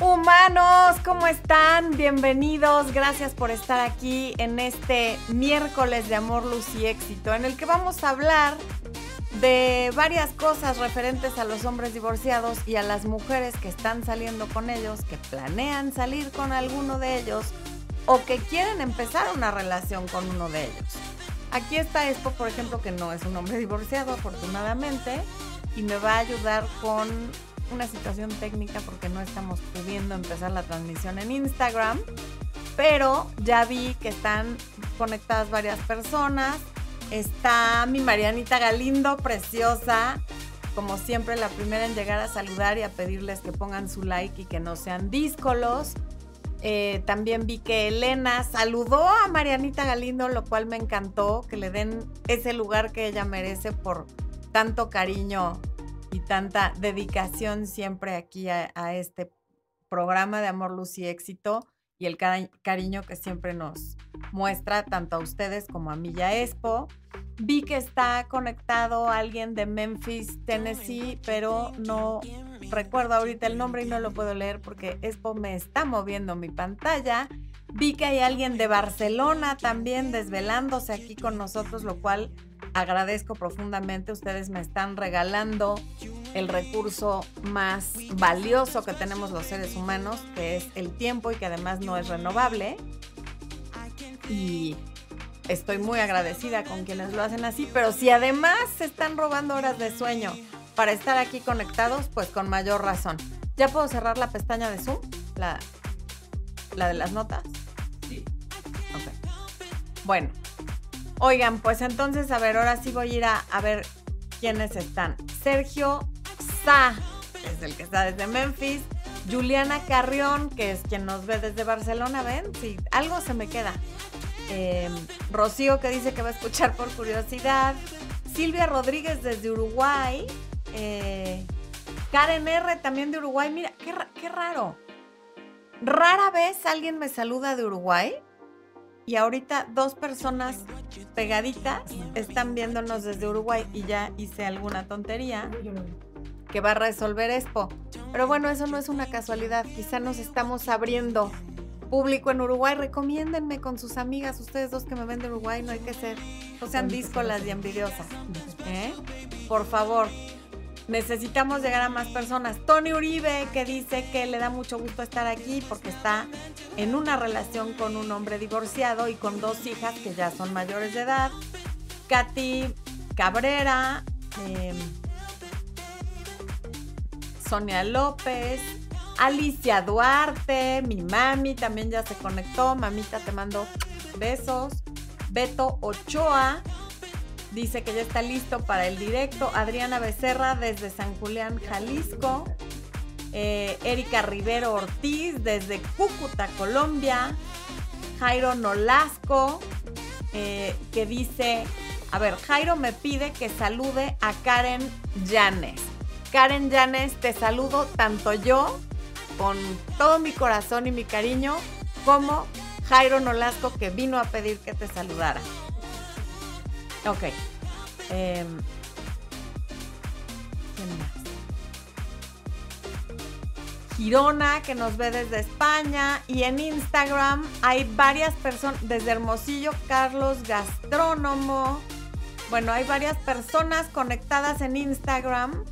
Humanos, ¿cómo están? Bienvenidos, gracias por estar aquí en este miércoles de amor, luz y éxito, en el que vamos a hablar de varias cosas referentes a los hombres divorciados y a las mujeres que están saliendo con ellos, que planean salir con alguno de ellos o que quieren empezar una relación con uno de ellos. Aquí está Expo, por ejemplo, que no es un hombre divorciado, afortunadamente, y me va a ayudar con una situación técnica porque no estamos pudiendo empezar la transmisión en Instagram, pero ya vi que están conectadas varias personas. Está mi Marianita Galindo, preciosa, como siempre la primera en llegar a saludar y a pedirles que pongan su like y que no sean díscolos. Eh, también vi que Elena saludó a Marianita Galindo, lo cual me encantó, que le den ese lugar que ella merece por tanto cariño y tanta dedicación siempre aquí a, este programa de Amor, Luz y Éxito y el cariño que siempre nos muestra tanto a ustedes como a Milla Expo. Vi que está conectado alguien de Memphis, Tennessee, pero no recuerdo ahorita el nombre y no lo puedo leer porque Expo me está moviendo mi pantalla. Vi que hay alguien de Barcelona también desvelándose aquí con nosotros, lo cual agradezco profundamente. Ustedes me están regalando el recurso más valioso que tenemos los seres humanos, que es el tiempo y que además no es renovable. Y estoy muy agradecida con quienes lo hacen así, pero si además se están robando horas de sueño para estar aquí conectados, pues con mayor razón. ¿Ya puedo cerrar la pestaña de Zoom? La, la de las notas. Sí. Ok. Bueno, Oigan, pues entonces, a ver, ahora sí voy a ir a, ver quiénes están. Sergio Sa, es el que está desde Memphis. Juliana Carrión, que es quien nos ve desde Barcelona, ¿ven? Sí, algo se me queda. Em, Rocío, que dice que va a escuchar por curiosidad. Silvia Rodríguez desde Uruguay. Eh, Karen R también de Uruguay. Mira, qué, qué raro. Rara vez alguien me saluda de Uruguay y ahorita dos personas pegaditas están viéndonos desde Uruguay y ya hice alguna tontería que va a resolver Expo. Pero bueno, eso no es una casualidad. Quizá nos estamos abriendo público en Uruguay. Recomiéndenme con sus amigas, ustedes dos que me ven de Uruguay, no hay que ser, no sean díscolas y envidiosas. ¿eh? Por favor, necesitamos llegar a más personas. Tony Uribe, que dice que le da mucho gusto estar aquí porque está en una relación con un hombre divorciado y con dos hijas que ya son mayores de edad. Katy Cabrera, em, Sonia López, Alicia Duarte, mi mami también ya se conectó. Mamita, te mando besos. Beto Ochoa, Dice que ya está listo para el directo. Adriana Becerra desde San Julián, Jalisco. Eh, Erika Rivero Ortiz desde Cúcuta, Colombia. Jairo Nolasco, eh, que dice, a ver, Jairo me pide que salude a Karen Llanes. Karen Llanes, te saludo tanto yo, con todo mi corazón y mi cariño, como Jairo Nolasco, que vino a pedir que te saludara. Ok. Eh, Girona, que nos ve desde España. Y en Instagram hay varias personas, desde Hermosillo, Carlos Gastrónomo. Bueno, hay varias personas conectadas en Instagram,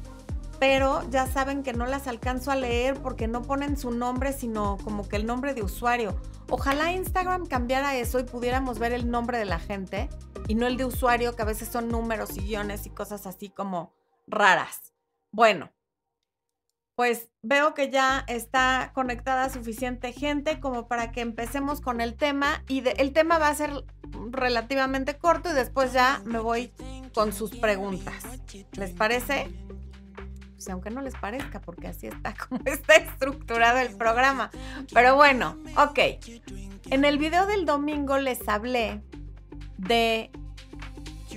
pero ya saben que no las alcanzo a leer porque no ponen su nombre, sino como que el nombre de usuario. Ojalá Instagram cambiara eso y pudiéramos ver el nombre de la gente y no el de usuario, que a veces son números y guiones y cosas así como raras. Bueno, pues veo que ya está conectada suficiente gente como para que empecemos con el tema y el tema va a ser relativamente corto y después ya me voy con sus preguntas. ¿Les parece? Pues aunque no les parezca, porque así está como está estructurado el programa. Pero bueno, ok. En el video del domingo les hablé de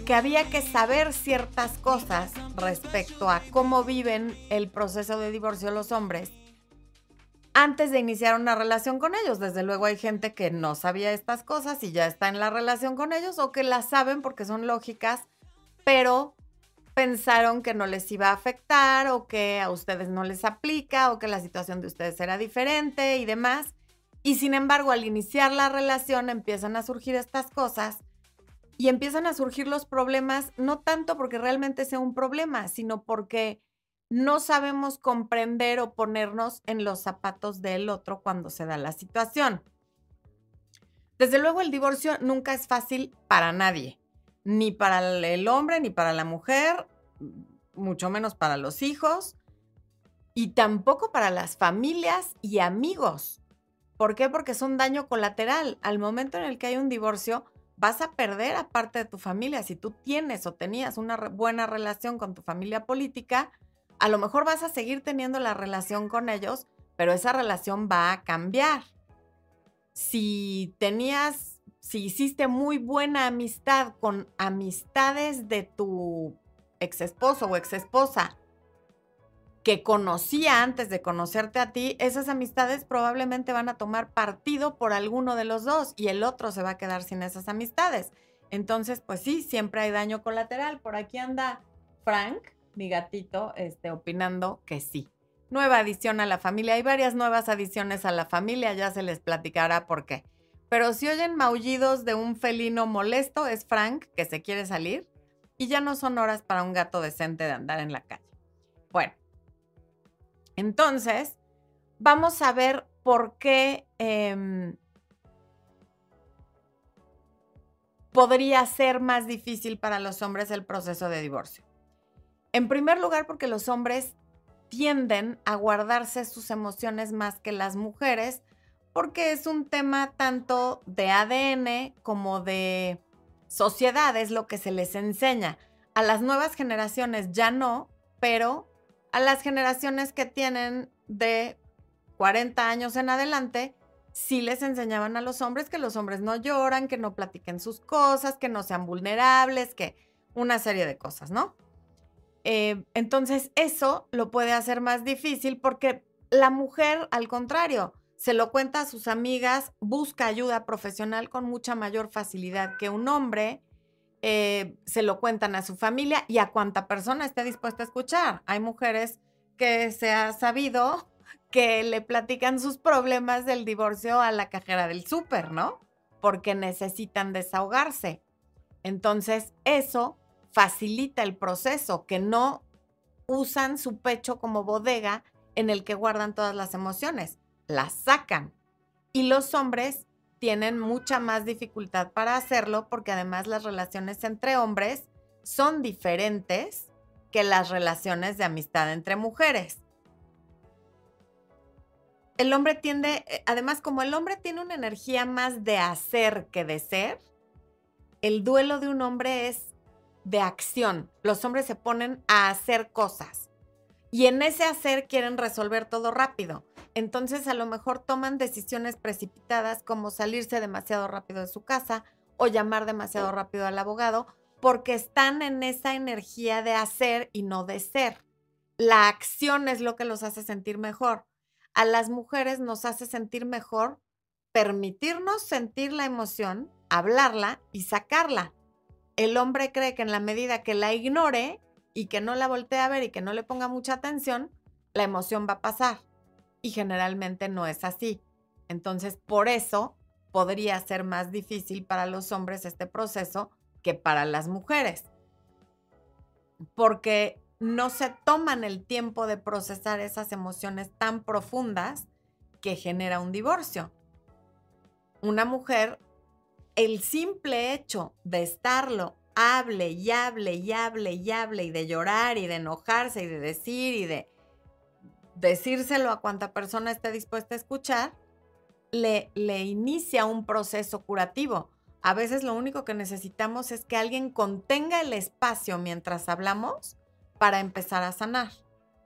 que había que saber ciertas cosas respecto a cómo viven el proceso de divorcio los hombres antes de iniciar una relación con ellos. Desde luego hay gente que no sabía estas cosas y ya está en la relación con ellos o que las saben porque son lógicas, pero pensaron que no les iba a afectar o que a ustedes no les aplica o que la situación de ustedes era diferente y demás. Y sin embargo, al iniciar la relación empiezan a surgir estas cosas y empiezan a surgir los problemas, no tanto porque realmente sea un problema, sino porque no sabemos comprender o ponernos en los zapatos del otro cuando se da la situación. Desde luego el divorcio nunca es fácil para nadie ni para el hombre, ni para la mujer, mucho menos para los hijos, y tampoco para las familias y amigos. ¿Por qué? Porque es un daño colateral. Al momento en el que hay un divorcio, vas a perder a parte de tu familia. Si tú tienes o tenías una buena relación con tu familia política, a lo mejor vas a seguir teniendo la relación con ellos, pero esa relación va a cambiar. Si tenías si hiciste muy buena amistad con amistades de tu ex esposo o ex esposa que conocía antes de conocerte a ti, esas amistades probablemente van a tomar partido por alguno de los dos y el otro se va a quedar sin esas amistades. Entonces, pues sí, siempre hay daño colateral. Por aquí anda Frank, mi gatito, este, opinando que sí. Nueva adición a la familia. Hay varias nuevas adiciones a la familia, ya se les platicará por qué. Pero si oyen maullidos de un felino molesto, es Frank que se quiere salir y ya no son horas para un gato decente de andar en la calle. Bueno, entonces vamos a ver por qué em, podría ser más difícil para los hombres el proceso de divorcio. En primer lugar, porque los hombres tienden a guardarse sus emociones más que las mujeres porque es un tema tanto de ADN como de sociedad, es lo que se les enseña. A las nuevas generaciones ya no, pero a las generaciones que tienen de 40 años en adelante, sí les enseñaban a los hombres que los hombres no lloran, que no platiquen sus cosas, que no sean vulnerables, que una serie de cosas, ¿no? Eh, entonces eso lo puede hacer más difícil porque la mujer, al contrario, se lo cuenta a sus amigas, busca ayuda profesional con mucha mayor facilidad que un hombre. Eh, se lo cuentan a su familia y a cuanta persona esté dispuesta a escuchar. Hay mujeres que se ha sabido que le platican sus problemas del divorcio a la cajera del súper, ¿no? Porque necesitan desahogarse. Entonces, eso facilita el proceso, que no usan su pecho como bodega en el que guardan todas las emociones las sacan. Y los hombres tienen mucha más dificultad para hacerlo porque además las relaciones entre hombres son diferentes que las relaciones de amistad entre mujeres. El hombre tiende, eh, además como el hombre tiene una energía más de hacer que de ser, el duelo de un hombre es de acción. Los hombres se ponen a hacer cosas y en ese hacer quieren resolver todo rápido. Entonces a lo mejor toman decisiones precipitadas como salirse demasiado rápido de su casa o llamar demasiado rápido al abogado porque están en esa energía de hacer y no de ser. La acción es lo que los hace sentir mejor. A las mujeres nos hace sentir mejor permitirnos sentir la emoción, hablarla y sacarla. El hombre cree que en la medida que la ignore y que no la voltee a ver y que no le ponga mucha atención, la emoción va a pasar y generalmente no es así. Entonces, por eso podría ser más difícil para los hombres este proceso que para las mujeres, porque no se toman el tiempo de procesar esas emociones tan profundas que genera un divorcio. Una mujer, el simple hecho de estarlo, hable y hable y hable y hable y de llorar y de enojarse y de decir y de decírselo a cuanta persona esté dispuesta a escuchar, le, le inicia un proceso curativo. A veces lo único que necesitamos es que alguien contenga el espacio mientras hablamos para empezar a sanar.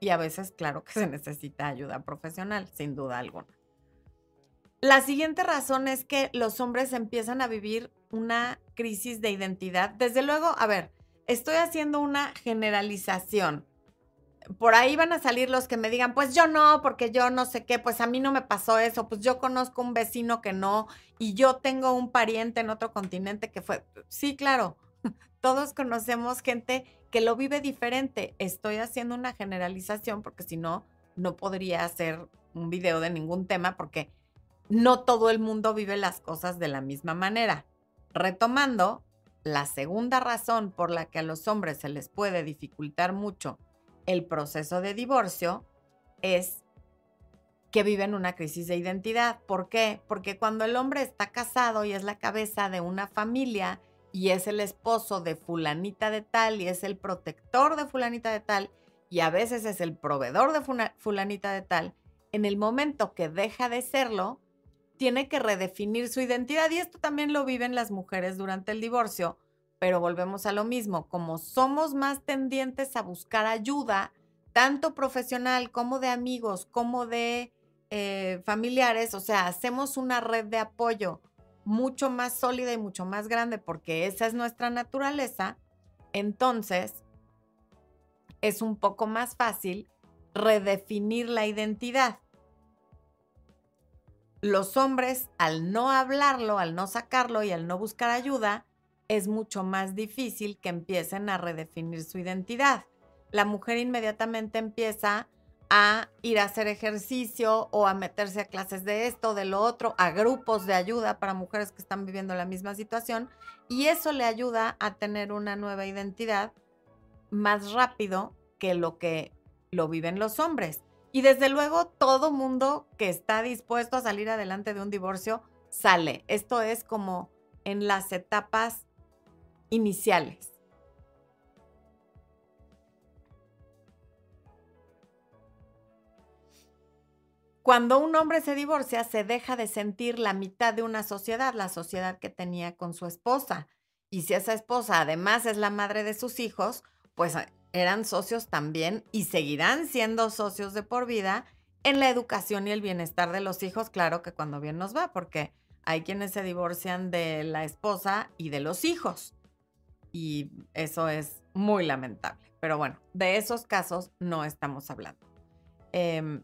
Y a veces, claro que se necesita ayuda profesional, sin duda alguna. La siguiente razón es que los hombres empiezan a vivir una crisis de identidad. Desde luego, a ver, estoy haciendo una generalización por ahí van a salir los que me digan, pues yo no, porque yo no sé qué, pues a mí no me pasó eso, pues yo conozco un vecino que no, y yo tengo un pariente en otro continente que fue, sí, claro, todos conocemos gente que lo vive diferente. Estoy haciendo una generalización porque si no, no podría hacer un video de ningún tema porque no todo el mundo vive las cosas de la misma manera. Retomando, la segunda razón por la que a los hombres se les puede dificultar mucho el proceso de divorcio es que viven una crisis de identidad. ¿Por qué? Porque cuando el hombre está casado y es la cabeza de una familia y es el esposo de fulanita de tal y es el protector de fulanita de tal y a veces es el proveedor de fulanita de tal, en el momento que deja de serlo, tiene que redefinir su identidad y esto también lo viven las mujeres durante el divorcio, pero volvemos a lo mismo, como somos más tendientes a buscar ayuda, tanto profesional como de amigos, como de eh, familiares, o sea, hacemos una red de apoyo mucho más sólida y mucho más grande porque esa es nuestra naturaleza, entonces es un poco más fácil redefinir la identidad. Los hombres, al no hablarlo, al no sacarlo y al no buscar ayuda, es mucho más difícil que empiecen a redefinir su identidad. La mujer inmediatamente empieza a ir a hacer ejercicio o a meterse a clases de esto, de lo otro, a grupos de ayuda para mujeres que están viviendo la misma situación y eso le ayuda a tener una nueva identidad más rápido que lo que lo viven los hombres. Y desde luego todo mundo que está dispuesto a salir adelante de un divorcio sale. Esto es como en las etapas iniciales. Cuando un hombre se divorcia, se deja de sentir la mitad de una sociedad, la sociedad que tenía con su esposa. Y si esa esposa además es la madre de sus hijos, pues ah, eran socios también y seguirán siendo socios de por vida en la educación y el bienestar de los hijos, claro que cuando bien nos va, porque hay quienes se divorcian de la esposa y de los hijos. Y eso es muy lamentable. Pero bueno, de esos casos no estamos hablando. Em,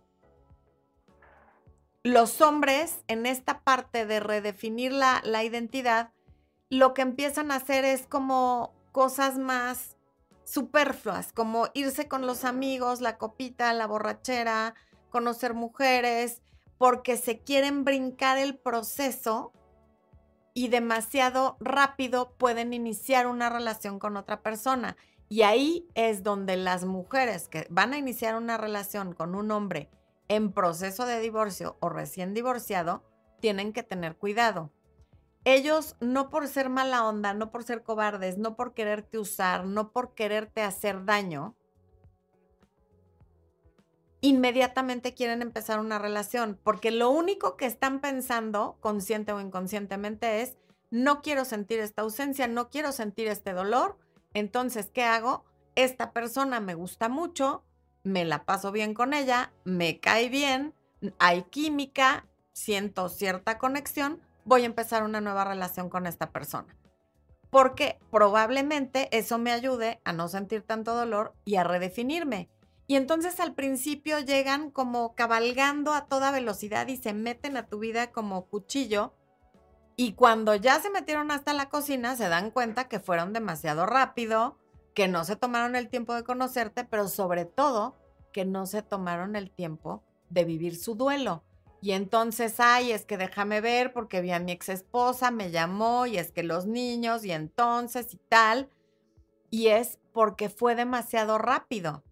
los hombres en esta parte de redefinir la, la identidad, lo que empiezan a hacer es como cosas más superfluas, como irse con los amigos, la copita, la borrachera, conocer mujeres, porque se quieren brincar el proceso y demasiado rápido pueden iniciar una relación con otra persona. Y ahí es donde las mujeres que van a iniciar una relación con un hombre en proceso de divorcio o recién divorciado, tienen que tener cuidado. Ellos no por ser mala onda, no por ser cobardes, no por quererte usar, no por quererte hacer daño, inmediatamente quieren empezar una relación, porque lo único que están pensando, consciente o inconscientemente, es, no quiero sentir esta ausencia, no quiero sentir este dolor, entonces, ¿qué hago? Esta persona me gusta mucho, me la paso bien con ella, me cae bien, hay química, siento cierta conexión, voy a empezar una nueva relación con esta persona. Porque probablemente eso me ayude a no sentir tanto dolor y a redefinirme. Y entonces al principio llegan como cabalgando a toda velocidad y se meten a tu vida como cuchillo. Y cuando ya se metieron hasta la cocina, se dan cuenta que fueron demasiado rápido, que no se tomaron el tiempo de conocerte, pero sobre todo que no se tomaron el tiempo de vivir su duelo. Y entonces, ay, es que déjame ver porque vi a mi ex esposa, me llamó y es que los niños y entonces y tal. Y es porque fue demasiado rápido,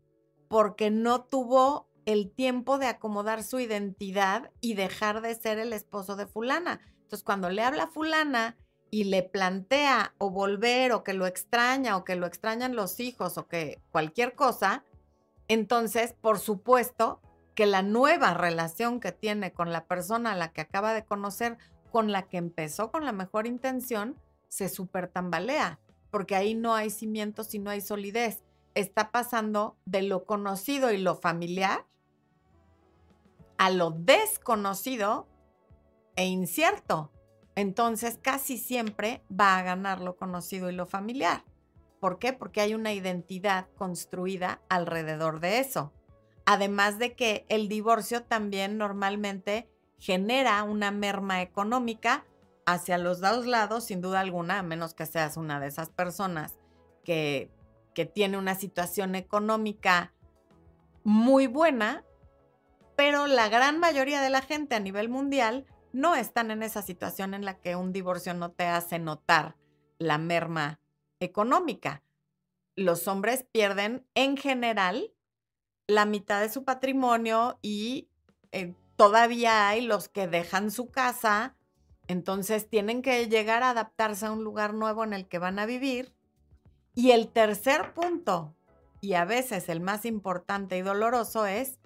porque no tuvo el tiempo de acomodar su identidad y dejar de ser el esposo de fulana. Entonces, cuando le habla a fulana y le plantea o volver o que lo extraña o que lo extrañan los hijos o que cualquier cosa, entonces, por supuesto que la nueva relación que tiene con la persona a la que acaba de conocer, con la que empezó con la mejor intención, se super tambalea, porque ahí no hay cimientos y no hay solidez. Está pasando de lo conocido y lo familiar a lo desconocido e incierto. Entonces casi siempre va a ganar lo conocido y lo familiar. ¿Por qué? Porque hay una identidad construida alrededor de eso. Además de que el divorcio también normalmente genera una merma económica hacia los dos lados, sin duda alguna, a menos que seas una de esas personas que, que tiene una situación económica muy buena, pero la gran mayoría de la gente a nivel mundial no están en esa situación en la que un divorcio no te hace notar la merma económica. Los hombres pierden en general la mitad de su patrimonio y eh, todavía hay los que dejan su casa, entonces tienen que llegar a adaptarse a un lugar nuevo en el que van a vivir. Y el tercer punto, y a veces el más importante y doloroso, es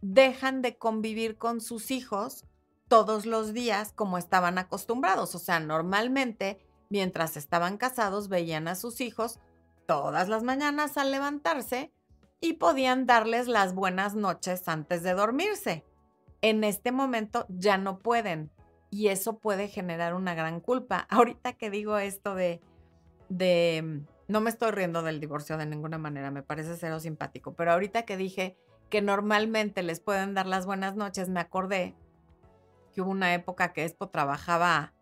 dejan de convivir con sus hijos todos los días como estaban acostumbrados. O sea, normalmente, mientras estaban casados, veían a sus hijos todas las mañanas al levantarse y podían darles las buenas noches antes de dormirse. En este momento ya no pueden y eso puede generar una gran culpa. Ahorita que digo esto de, de, no me estoy riendo del divorcio de ninguna manera, me parece cero simpático, pero ahorita que dije que normalmente les pueden dar las buenas noches, me acordé que hubo una época que Expo trabajaba,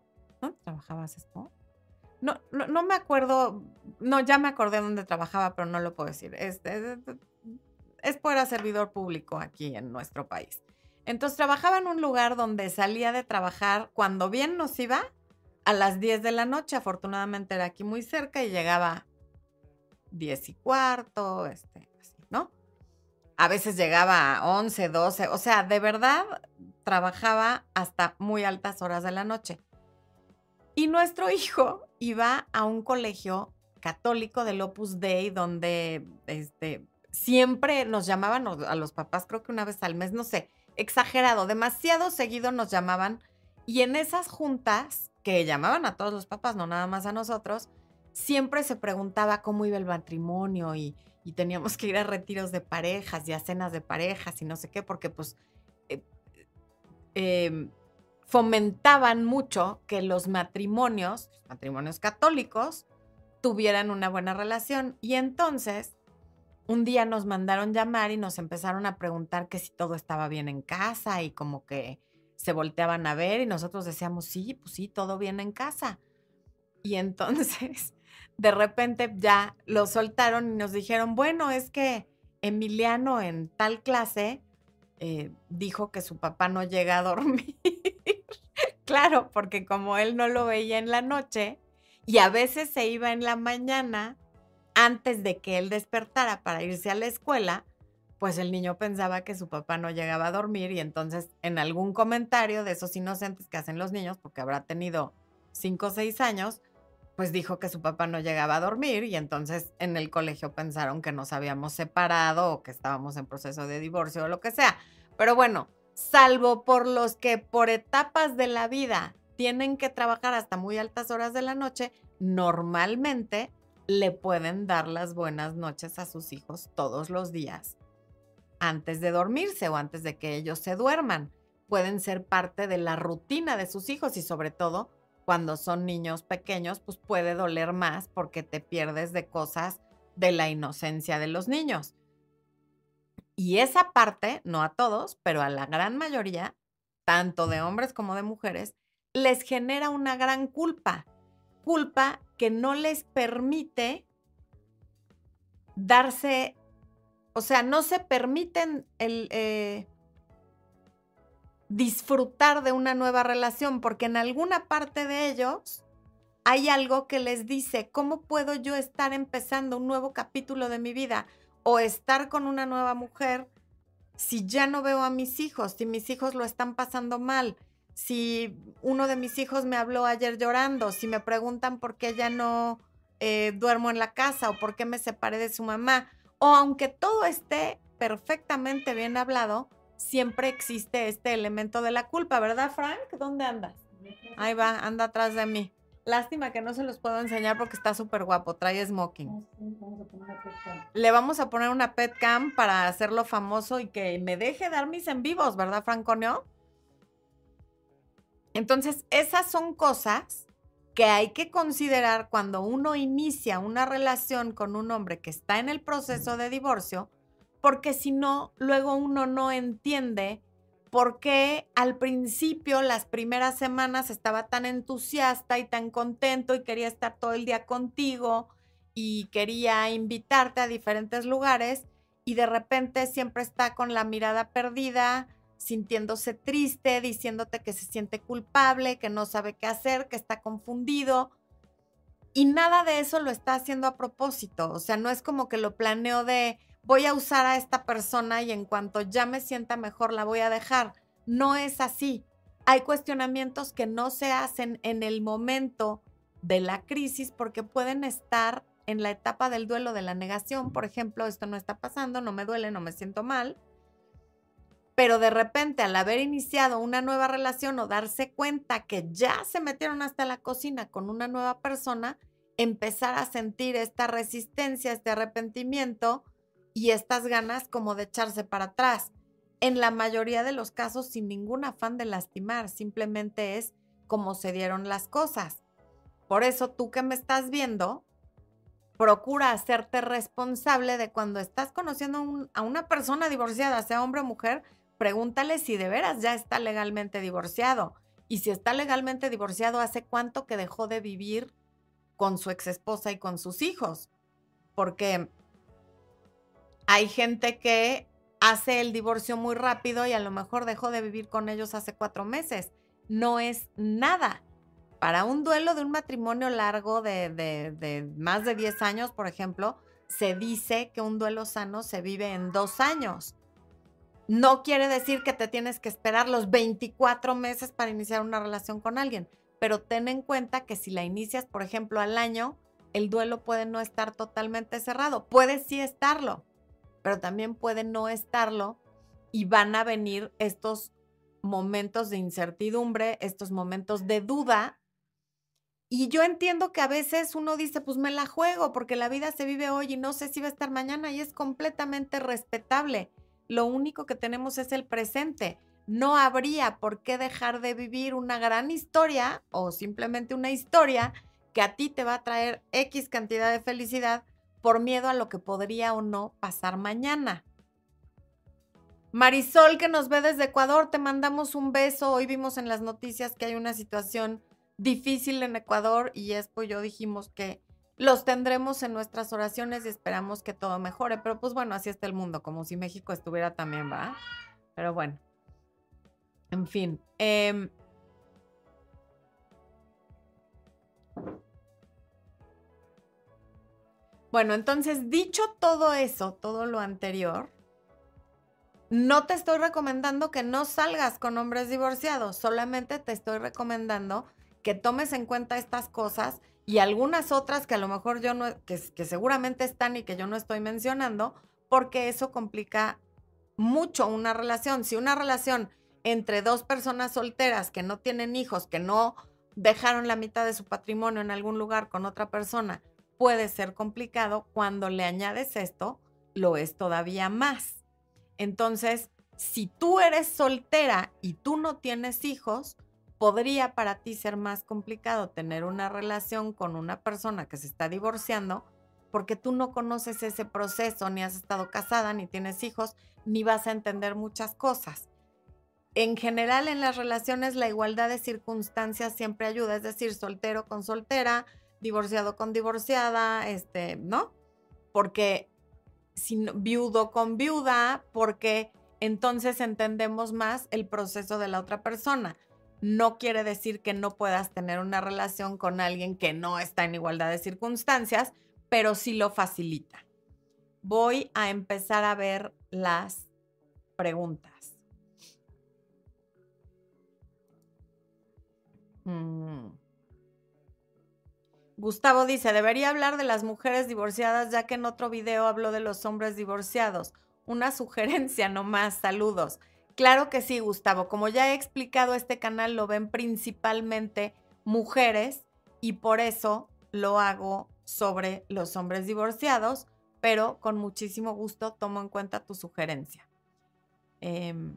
¿no? ¿Trabajabas Expo? No, no, me acuerdo, no, ya me acordé dónde trabajaba, pero no lo puedo decir. Este, Expo era servidor público aquí en nuestro país. Entonces trabajaba en un lugar donde salía de trabajar cuando bien nos iba a las 10 de la noche. Afortunadamente era aquí muy cerca y llegaba 10 y cuarto, este, ¿no? A veces llegaba a 11, 12, o sea, de verdad trabajaba hasta muy altas horas de la noche. Y nuestro hijo iba a un colegio católico del Opus Dei donde este, siempre nos llamaban a los papás, creo que una vez al mes, no sé, exagerado, demasiado seguido nos llamaban. Y en esas juntas, que llamaban a todos los papás, no nada más a nosotros, siempre se preguntaba cómo iba el matrimonio y, teníamos que ir a retiros de parejas y a cenas de parejas y no sé qué, porque pues eh, em, fomentaban mucho que los matrimonios, matrimonios católicos, tuvieran una buena relación. Y entonces un día nos mandaron llamar y nos empezaron a preguntar que si todo estaba bien en casa y como que se volteaban a ver y nosotros decíamos, sí, pues sí, todo bien en casa. Y entonces, de repente ya lo soltaron y nos dijeron, bueno, es que Emiliano en tal clase eh, dijo que su papá no llega a dormir. claro, porque como él no lo veía en la noche y a veces se iba en la mañana, antes de que él despertara para irse a la escuela, pues el niño pensaba que su papá no llegaba a dormir y entonces en algún comentario de esos inocentes que hacen los niños, porque habrá tenido cinco o seis años, pues dijo que su papá no llegaba a dormir y entonces en el colegio pensaron que nos habíamos separado o que estábamos en proceso de divorcio o lo que sea. Pero bueno, salvo por los que por etapas de la vida tienen que trabajar hasta muy altas horas de la noche, normalmente le pueden dar las buenas noches a sus hijos todos los días antes de dormirse o antes de que ellos se duerman. Pueden ser parte de la rutina de sus hijos y sobre todo cuando son niños pequeños, pues puede doler más porque te pierdes de cosas de la inocencia de los niños. Y esa parte, no a todos, pero a la gran mayoría, tanto de hombres como de mujeres, les genera una gran culpa culpa que no les permite darse, o sea, no se permiten el eh, disfrutar de una nueva relación, porque en alguna parte de ellos hay algo que les dice, ¿cómo puedo yo estar empezando un nuevo capítulo de mi vida o estar con una nueva mujer si ya no veo a mis hijos, si mis hijos lo están pasando mal? si uno de mis hijos me habló ayer llorando, si me preguntan por qué ya no eh, duermo en la casa o por qué me separé de su mamá, o aunque todo esté perfectamente bien hablado, siempre existe este elemento de la culpa, ¿verdad, Frank? ¿Dónde andas? Ahí va, anda atrás de mí. Lástima que no se los puedo enseñar porque está súper guapo, trae smoking. Le vamos a poner una pet cam para hacerlo famoso y que me deje dar mis en vivos, ¿verdad, Franconio? Entonces, esas son cosas que hay que considerar cuando uno inicia una relación con un hombre que está en el proceso de divorcio, porque si no, luego uno no entiende por qué al principio, las primeras semanas, estaba tan entusiasta y tan contento y quería estar todo el día contigo y quería invitarte a diferentes lugares y de repente siempre está con la mirada perdida, sintiéndose triste, diciéndote que se siente culpable, que no sabe qué hacer, que está confundido. Y nada de eso lo está haciendo a propósito. O sea, no es como que lo planeo de voy a usar a esta persona y en cuanto ya me sienta mejor la voy a dejar. No es así. Hay cuestionamientos que no se hacen en el momento de la crisis porque pueden estar en la etapa del duelo de la negación. Por ejemplo, esto no está pasando, no me duele, no me siento mal. Pero de repente al haber iniciado una nueva relación o darse cuenta que ya se metieron hasta la cocina con una nueva persona, empezar a sentir esta resistencia, este arrepentimiento y estas ganas como de echarse para atrás. En la mayoría de los casos sin ningún afán de lastimar, simplemente es como se dieron las cosas. Por eso tú que me estás viendo, procura hacerte responsable de cuando estás conociendo a una persona divorciada, sea hombre o mujer, pregúntale si de veras ya está legalmente divorciado. Y si está legalmente divorciado, ¿hace cuánto que dejó de vivir con su ex esposa y con sus hijos? Porque hay gente que hace el divorcio muy rápido y a lo mejor dejó de vivir con ellos hace cuatro meses. No es nada. Para un duelo de un matrimonio largo de, más de 10 años, por ejemplo, se dice que un duelo sano se vive en dos años. No quiere decir que te tienes que esperar los 24 meses para iniciar una relación con alguien, pero ten en cuenta que si la inicias, por ejemplo, al año, el duelo puede no estar totalmente cerrado. Puede sí estarlo, pero también puede no estarlo y van a venir estos momentos de incertidumbre, estos momentos de duda. Y yo entiendo que a veces uno dice, pues me la juego porque la vida se vive hoy y no sé si va a estar mañana y es completamente respetable. Lo único que tenemos es el presente. No habría por qué dejar de vivir una gran historia o simplemente una historia que a ti te va a traer X cantidad de felicidad por miedo a lo que podría o no pasar mañana. Marisol, que nos ve desde Ecuador, te mandamos un beso. Hoy vimos en las noticias que hay una situación difícil en Ecuador y Espo y yo dijimos que los tendremos en nuestras oraciones y esperamos que todo mejore. Pero pues bueno, así está el mundo, como si México estuviera también, ¿va? Pero bueno. En fin. Eh, Bueno, entonces, dicho todo eso, todo lo anterior, no te estoy recomendando que no salgas con hombres divorciados, solamente te estoy recomendando que tomes en cuenta estas cosas y algunas otras que a lo mejor yo no, que, que seguramente están y que yo no estoy mencionando, porque eso complica mucho una relación. Si una relación entre dos personas solteras que no tienen hijos, que no dejaron la mitad de su patrimonio en algún lugar con otra persona, puede ser complicado. Cuando le añades esto, lo es todavía más. Entonces, si tú eres soltera y tú no tienes hijos, podría para ti ser más complicado tener una relación con una persona que se está divorciando porque tú no conoces ese proceso, ni has estado casada, ni tienes hijos, ni vas a entender muchas cosas. En general, en las relaciones, la igualdad de circunstancias siempre ayuda, es decir, soltero con soltera, divorciado con divorciada, este, ¿no? Porque sin, viudo con viuda, porque entonces entendemos más el proceso de la otra persona. No quiere decir que no puedas tener una relación con alguien que no está en igualdad de circunstancias, pero sí lo facilita. Voy a empezar a ver las preguntas. Mm. Gustavo dice, debería hablar de las mujeres divorciadas ya que en otro video habló de los hombres divorciados. Una sugerencia nomás, saludos. Claro que sí, Gustavo. Como ya he explicado, este canal lo ven principalmente mujeres y por eso lo hago sobre los hombres divorciados, pero con muchísimo gusto tomo en cuenta tu sugerencia. Em,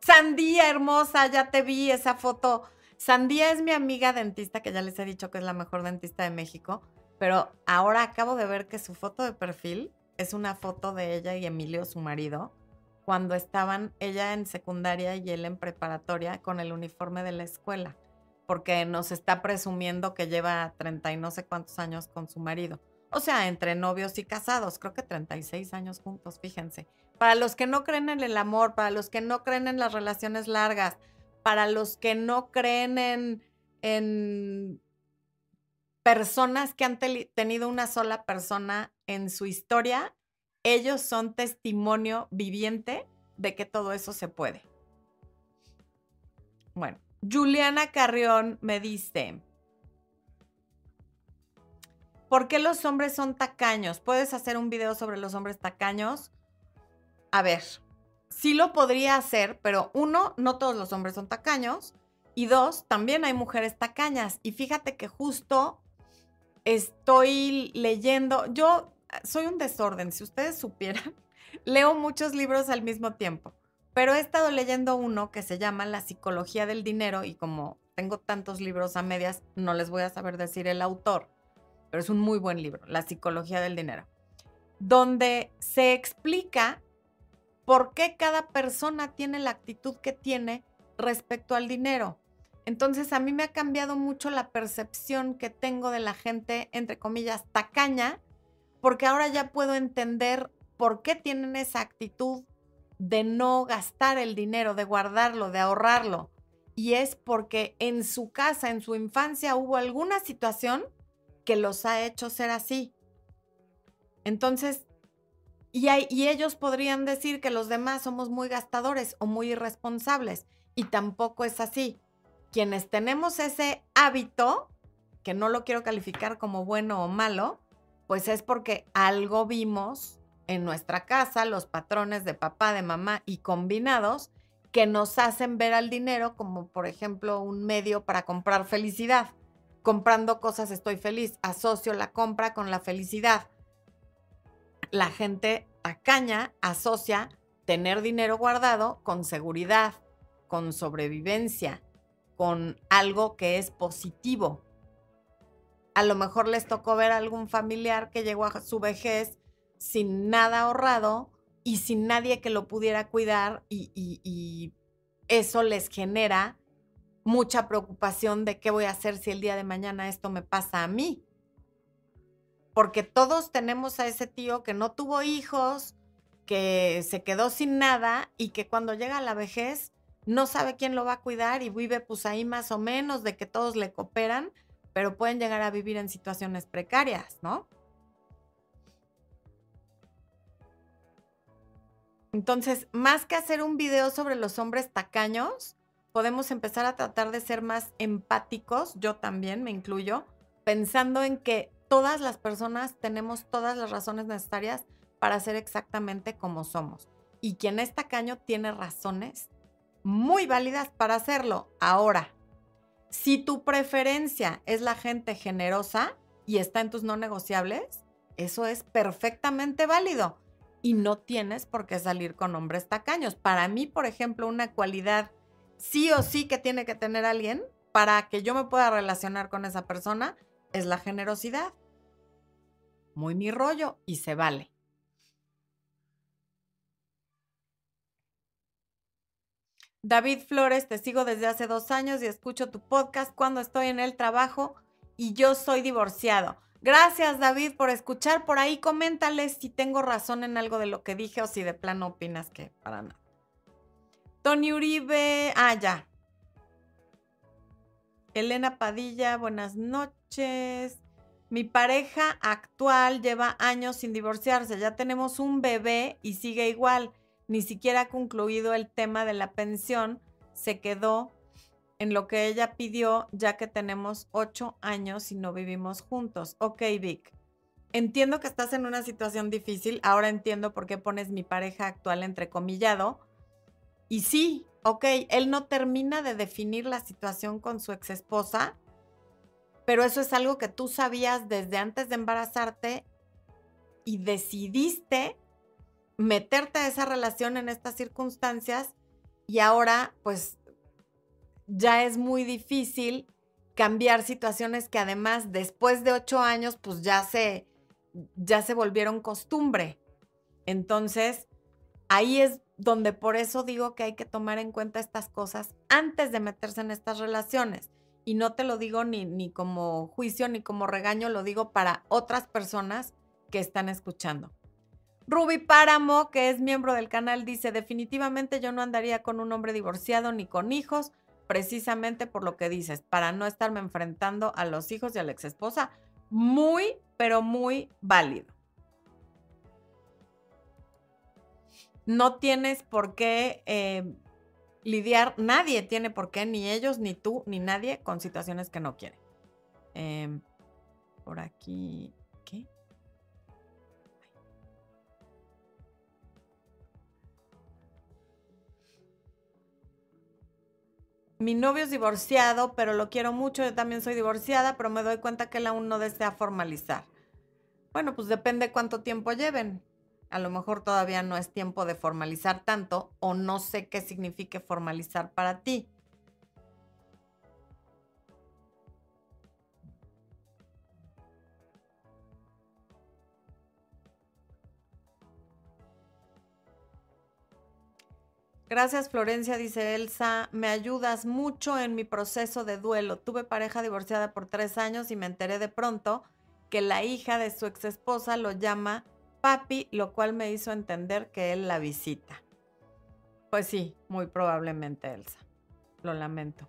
Sandía hermosa, ya te vi esa foto Sandía es mi amiga dentista, que ya les he dicho que es la mejor dentista de México, pero ahora acabo de ver que su foto de perfil es una foto de ella y Emilio, su marido. cuando estaban ella en secundaria y él en preparatoria con el uniforme de la escuela, porque nos está presumiendo que lleva 30 y no sé cuántos años con su marido. O sea, entre novios y casados, creo que 36 años juntos, fíjense. Para los que no creen en el amor, para los que no creen en las relaciones largas, para los que no creen en, en personas que han tenido una sola persona en su historia, ellos son testimonio viviente de que todo eso se puede. Bueno, Juliana Carrión me dice, ¿por qué los hombres son tacaños? ¿Puedes hacer un video sobre los hombres tacaños? A ver, sí lo podría hacer, pero uno, no todos los hombres son tacaños. Y dos, también hay mujeres tacañas. Y fíjate que justo estoy leyendo, yo soy un desorden, si ustedes supieran, leo muchos libros al mismo tiempo, pero he estado leyendo uno que se llama La psicología del dinero y como tengo tantos libros a medias, no les voy a saber decir el autor, pero es un muy buen libro, La psicología del dinero, donde se explica por qué cada persona tiene la actitud que tiene respecto al dinero. Entonces a mí me ha cambiado mucho la percepción que tengo de la gente, entre comillas, tacaña, porque ahora ya puedo entender por qué tienen esa actitud de no gastar el dinero, de guardarlo, de ahorrarlo. Y es porque en su casa, en su infancia, hubo alguna situación que los ha hecho ser así. Entonces, y, y ellos podrían decir que los demás somos muy gastadores o muy irresponsables. Y tampoco es así. Quienes tenemos ese hábito, que no lo quiero calificar como bueno o malo, pues es porque algo vimos en nuestra casa, los patrones de papá, de mamá y combinados, que nos hacen ver al dinero como, por ejemplo, un medio para comprar felicidad. Comprando cosas estoy feliz, asocio la compra con la felicidad. La gente tacaña asocia tener dinero guardado con seguridad, con sobrevivencia, con algo que es positivo a lo mejor les tocó ver a algún familiar que llegó a su vejez sin nada ahorrado y sin nadie que lo pudiera cuidar y, eso les genera mucha preocupación de qué voy a hacer si el día de mañana esto me pasa a mí. Porque todos tenemos a ese tío que no tuvo hijos, que se quedó sin nada y que cuando llega a la vejez no sabe quién lo va a cuidar y vive pues ahí más o menos de que todos le cooperan, pero pueden llegar a vivir en situaciones precarias, ¿no? Entonces, más que hacer un video sobre los hombres tacaños, podemos empezar a tratar de ser más empáticos, yo también me incluyo, pensando en que todas las personas tenemos todas las razones necesarias para ser exactamente como somos. Y quien es tacaño tiene razones muy válidas para hacerlo. Ahora, si tu preferencia es la gente generosa y está en tus no negociables, eso es perfectamente válido y no tienes por qué salir con hombres tacaños. Para mí, por ejemplo, una cualidad sí o sí que tiene que tener alguien para que yo me pueda relacionar con esa persona es la generosidad. Muy mi rollo y se vale. David Flores, te sigo desde hace dos años y escucho tu podcast cuando estoy en el trabajo y yo soy divorciado. Gracias David por escuchar. Por ahí coméntales si tengo razón en algo de lo que dije o si de plano opinas que para nada. Tony Uribe, ah, ya. Elena Padilla, buenas noches. Mi pareja actual lleva años sin divorciarse. Ya tenemos un bebé y sigue igual ni siquiera ha concluido el tema de la pensión, se quedó en lo que ella pidió ya que tenemos ocho años y no vivimos juntos. Ok, Vic. Entiendo que estás en una situación difícil, ahora entiendo por qué pones mi pareja actual entrecomillado. Y sí, ok, él no termina de definir la situación con su ex esposa, pero eso es algo que tú sabías desde antes de embarazarte y decidiste meterte a esa relación en estas circunstancias y ahora pues ya es muy difícil cambiar situaciones que además después de ocho años pues ya se, ya se volvieron costumbre. Entonces, Ahí es donde por eso digo que hay que tomar en cuenta estas cosas antes de meterse en estas relaciones. Y no te lo digo ni, ni como juicio ni como regaño, lo digo para otras personas que están escuchando. Ruby Páramo, que es miembro del canal, dice, definitivamente yo no andaría con un hombre divorciado ni con hijos, precisamente por lo que dices, para no estarme enfrentando a los hijos y a la exesposa. Muy, pero muy válido. No tienes por qué eh, lidiar, nadie tiene por qué, ni ellos, ni tú, ni nadie, con situaciones que no quieren. Em, por aquí. mi novio es divorciado, pero lo quiero mucho, yo también soy divorciada, pero me doy cuenta que él aún no desea formalizar. Bueno, pues depende cuánto tiempo lleven. A lo mejor todavía no es tiempo de formalizar tanto o no sé qué signifique formalizar para ti. Gracias Florencia, dice Elsa. Me ayudas mucho en mi proceso de duelo. Tuve pareja divorciada por tres años y me enteré de pronto que la hija de su ex esposa lo llama papi, lo cual me hizo entender que él la visita. Pues sí, muy probablemente Elsa. Lo lamento.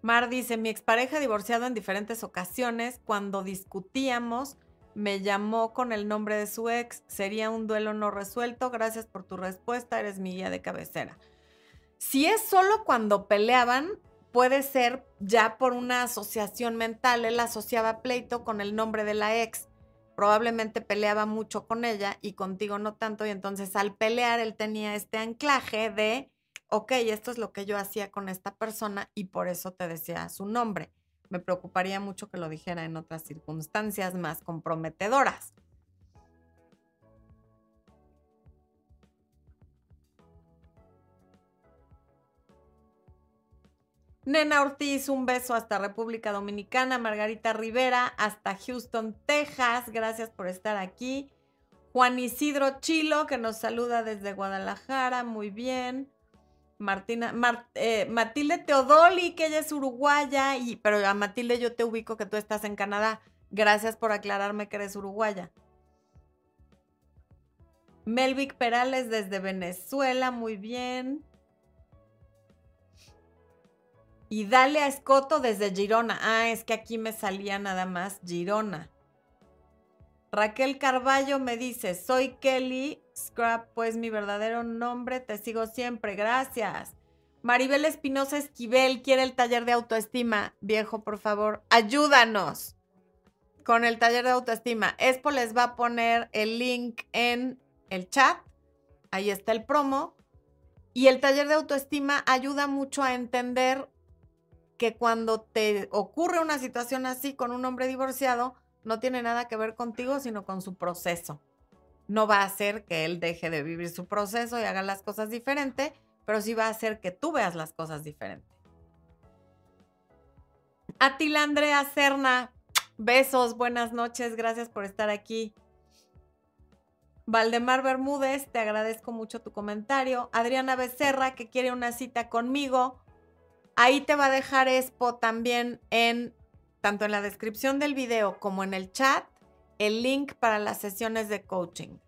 Mar dice, mi expareja divorciado en diferentes ocasiones, cuando discutíamos, me llamó con el nombre de su ex. Sería un duelo no resuelto. Gracias por tu respuesta. Eres mi guía de cabecera. Si es solo cuando peleaban, puede ser ya por una asociación mental. Él asociaba pleito con el nombre de la ex. Probablemente peleaba mucho con ella y contigo no tanto. Y entonces al pelear él tenía este anclaje de, ok, esto es lo que yo hacía con esta persona y por eso te decía su nombre me preocuparía mucho que lo dijera en otras circunstancias más comprometedoras. Nena Ortiz, un beso hasta República Dominicana. Margarita Rivera, hasta Houston, Texas. Gracias por estar aquí. Juan Isidro Chilo, que nos saluda desde Guadalajara. Muy bien. Martina, eh, Matilde Teodoli, que ella es uruguaya, y, pero a Matilde yo te ubico que tú estás en Canadá. Gracias por aclararme que eres uruguaya. Melvic Perales desde Venezuela, muy bien. Y Dale a Escoto desde Girona. Ah, es que aquí me salía nada más Girona. Raquel Carballo me dice, soy Kelly Scrap, pues mi verdadero nombre, te sigo siempre, gracias. Maribel Espinosa Esquivel quiere el taller de autoestima. Viejo, por favor, ayúdanos con el taller de autoestima. Expo les va a poner el link en el chat. Ahí está el promo. Y el taller de autoestima ayuda mucho a entender que cuando te ocurre una situación así con un hombre divorciado, no tiene nada que ver contigo, sino con su proceso. No va a hacer que él deje de vivir su proceso y haga las cosas diferente, pero sí va a hacer que tú veas las cosas diferente. Atila Andrea Cerna, besos, buenas noches, gracias por estar aquí. Valdemar Bermúdez, te agradezco mucho tu comentario. Adriana Becerra, que quiere una cita conmigo. Ahí te va a dejar Expo también en tanto en la descripción del video como en el chat, el link para las sesiones de coaching.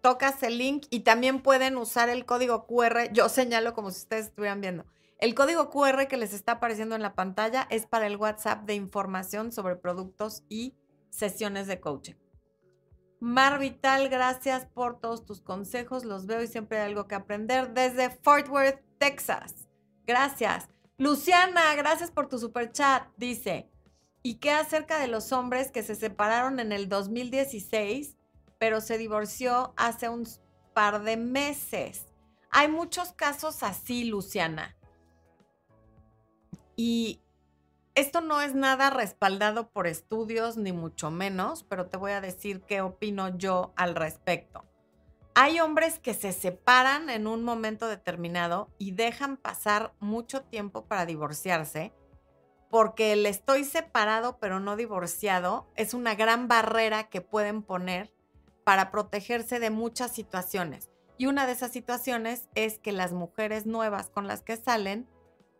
Tocas el link y también pueden usar el código QR. Yo señalo como si ustedes estuvieran viendo. El código QR que les está apareciendo en la pantalla es para el WhatsApp de información sobre productos y sesiones de coaching. Mar Vital, gracias por todos tus consejos. Los veo y siempre hay algo que aprender desde Fort Worth, Texas. Gracias. Luciana, gracias por tu super chat. Dice, ¿y qué acerca de los hombres que se separaron en el 2016, pero se divorció hace un par de meses? Hay muchos casos así, Luciana. Y esto no es nada respaldado por estudios, ni mucho menos, pero te voy a decir qué opino yo al respecto. Hay hombres que se separan en un momento determinado y dejan pasar mucho tiempo para divorciarse porque el estoy separado pero no divorciado es una gran barrera que pueden poner para protegerse de muchas situaciones. Y una de esas situaciones es que las mujeres nuevas con las que salen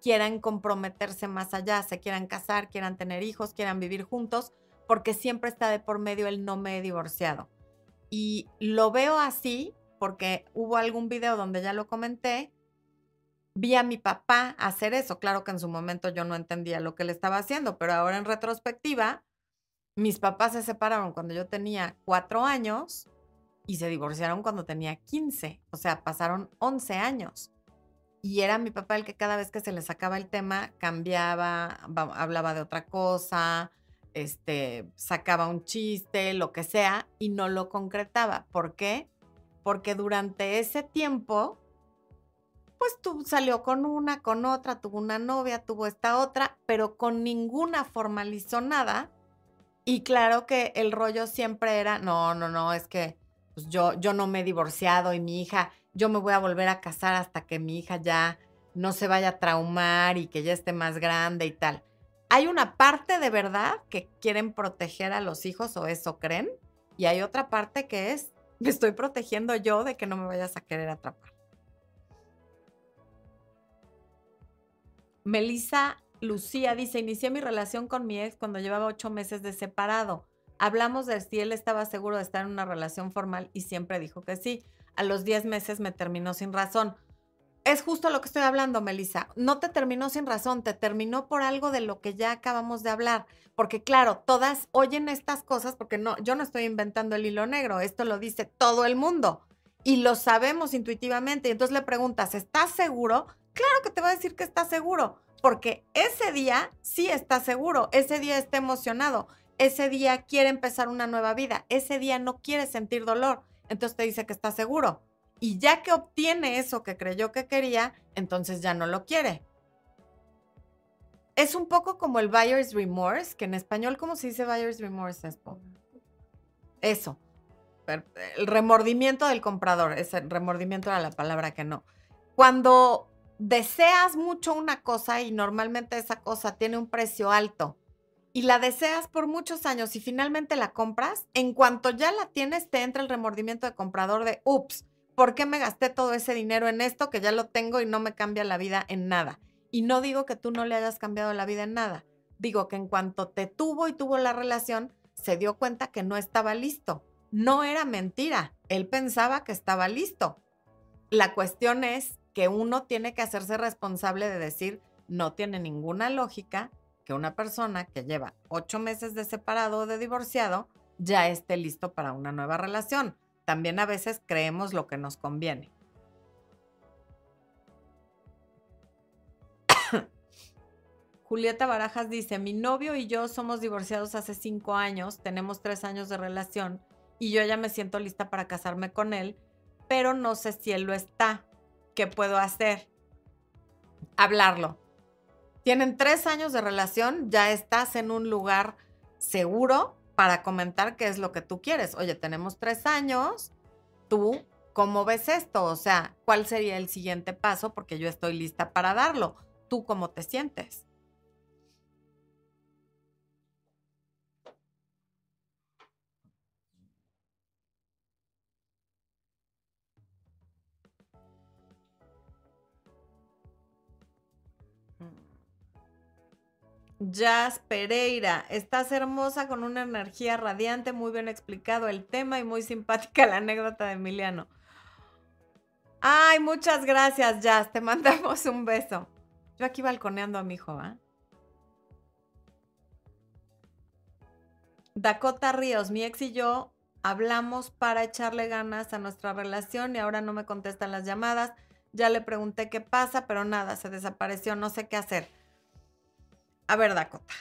quieran comprometerse más allá, se quieran casar, quieran tener hijos, quieran vivir juntos, porque siempre está de por medio el no me he divorciado. Y lo veo así porque hubo algún video donde ya lo comenté, vi a mi papá hacer eso. Claro que en su momento yo no entendía lo que le estaba haciendo, pero ahora en retrospectiva, mis papás se separaron cuando yo tenía cuatro años y se divorciaron cuando tenía 15. O sea, pasaron 11 años. Y era mi papá el que cada vez que se le sacaba el tema cambiaba, hablaba de otra cosa, este, sacaba un chiste, lo que sea, y no lo concretaba. ¿Por qué? Porque durante ese tiempo pues tú salió con una, con otra, tuvo una novia, tuvo esta otra, pero con ninguna formalizó nada. Y claro que el rollo siempre era, no, no, no, es que pues yo, yo no me he divorciado y mi hija, yo me voy a volver a casar hasta que mi hija ya no se vaya a traumar y que ya esté más grande y tal. Hay una parte de verdad que quieren proteger a los hijos o eso creen, y hay otra parte que es, me estoy protegiendo yo de que no me vayas a querer atrapar. Melissa Lucía dice, inicié mi relación con mi ex cuando llevaba ocho meses de separado. Hablamos de si él estaba seguro de estar en una relación formal y siempre dijo que sí. A los diez meses me terminó sin razón. Es justo lo que estoy hablando, Melissa. No te terminó sin razón, te terminó por algo de lo que ya acabamos de hablar. Porque claro, todas oyen estas cosas porque no, yo no estoy inventando el hilo negro, esto lo dice todo el mundo y lo sabemos intuitivamente. Y entonces le preguntas, ¿estás seguro? Claro que te va a decir que está seguro, porque ese día sí está seguro, ese día está emocionado, ese día quiere empezar una nueva vida, ese día no quiere sentir dolor, entonces te dice que está seguro. Y ya que obtiene eso que creyó que quería, entonces ya no lo quiere. Es un poco como el buyer's remorse, que en español, ¿cómo se dice buyer's remorse? Eso. El remordimiento del comprador. Ese remordimiento era la palabra que no. Cuando deseas mucho una cosa y normalmente esa cosa tiene un precio alto y la deseas por muchos años y finalmente la compras, en cuanto ya la tienes te entra el remordimiento de comprador de, ups, ¿por qué me gasté todo ese dinero en esto que ya lo tengo y no me cambia la vida en nada? Y no digo que tú no le hayas cambiado la vida en nada, digo que en cuanto te tuvo y tuvo la relación, se dio cuenta que no estaba listo. No era mentira, él pensaba que estaba listo. La cuestión es que uno tiene que hacerse responsable de decir, no tiene ninguna lógica que una persona que lleva ocho meses de separado o de divorciado ya esté listo para una nueva relación. También a veces creemos lo que nos conviene. Julieta Barajas dice, mi novio y yo somos divorciados hace cinco años, tenemos tres años de relación y yo ya me siento lista para casarme con él, pero no sé si él lo está. ¿qué puedo hacer? Hablarlo. Tienen tres años de relación, ya estás en un lugar seguro para comentar qué es lo que tú quieres. Oye, tenemos tres años, tú, ¿cómo ves esto? O sea, ¿cuál sería el siguiente paso? Porque yo estoy lista para darlo. ¿Tú cómo te sientes? Jazz Pereira, estás hermosa con una energía radiante, muy bien explicado el tema y muy simpática la anécdota de Emiliano. Ay, muchas gracias, Jazz, te mandamos un beso. Yo aquí balconeando a mi hijo, ¿ah? Dakota Ríos, mi ex y yo hablamos para echarle ganas a nuestra relación y ahora no me contestan las llamadas. Ya le pregunté qué pasa, pero nada, se desapareció, no sé qué hacer. A ver, Dakota.